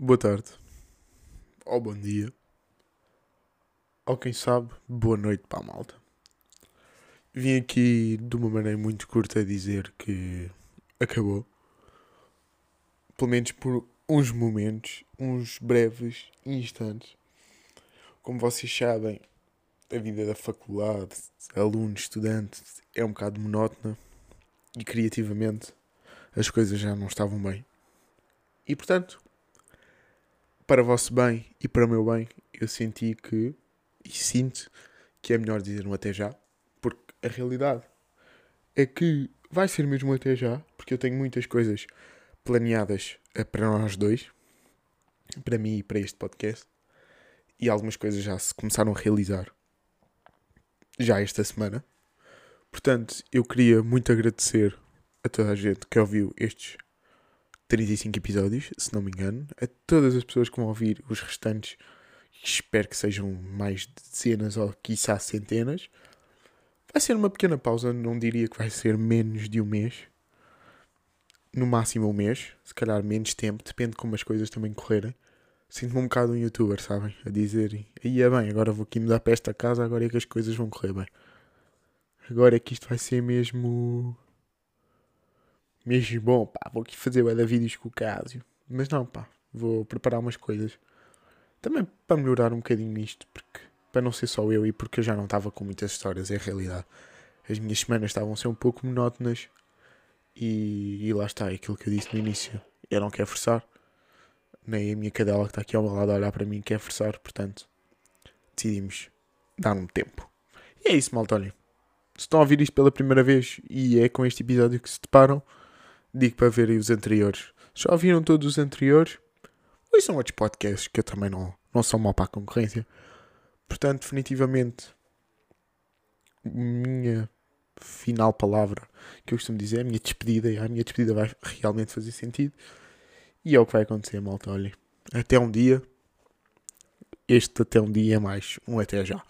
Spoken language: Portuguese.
boa tarde, ou bom dia, ou quem sabe, boa noite para a malta. Vim aqui de uma maneira muito curta dizer que acabou. Pelo menos por uns momentos, uns breves instantes. Como vocês sabem, a vida da faculdade, aluno, estudante, é um bocado monótona e criativamente as coisas já não estavam bem. E portanto, para vosso bem e para o meu bem, eu senti que, e sinto, que é melhor dizer um até já, porque a realidade é que vai ser mesmo até já, porque eu tenho muitas coisas planeadas eh, para nós dois, para mim e para este podcast, e algumas coisas já se começaram a realizar já esta semana. Portanto, eu queria muito agradecer a toda a gente que ouviu estes 35 episódios, se não me engano, a todas as pessoas que vão ouvir os restantes, espero que sejam mais dezenas ou quiçá centenas. Vai ser uma pequena pausa, não diria que vai ser menos de um mês. No máximo um mês, se calhar menos tempo, depende de como as coisas também correrem. Sinto-me um bocado um youtuber, sabem? A dizer, aí é bem, agora vou aqui mudar para esta casa, agora é que as coisas vão correr bem. Agora é que isto vai ser mesmo mesmo bom, pá, vou aqui fazer da vídeos com o Cásio. Mas não, pá, vou preparar umas coisas. Também para melhorar um bocadinho isto, porque para não ser só eu e porque eu já não estava com muitas histórias, é a realidade. As minhas semanas estavam a ser um pouco monótonas e, e lá está, aquilo que eu disse no início. Eu não quero forçar, nem a minha cadela que está aqui ao meu lado a olhar para mim quer forçar, portanto decidimos dar um tempo. E é isso, malta, olhem. Se estão a ouvir isto pela primeira vez e é com este episódio que se deparam, digo para verem os anteriores. Já ouviram todos os anteriores? Ou são outros podcasts que eu também não, não sou mal para a concorrência. Portanto, definitivamente, minha final palavra que eu costumo dizer, a minha despedida, e a minha despedida vai realmente fazer sentido. E é o que vai acontecer, malta. Olhem, até um dia. Este até um dia é mais um até já.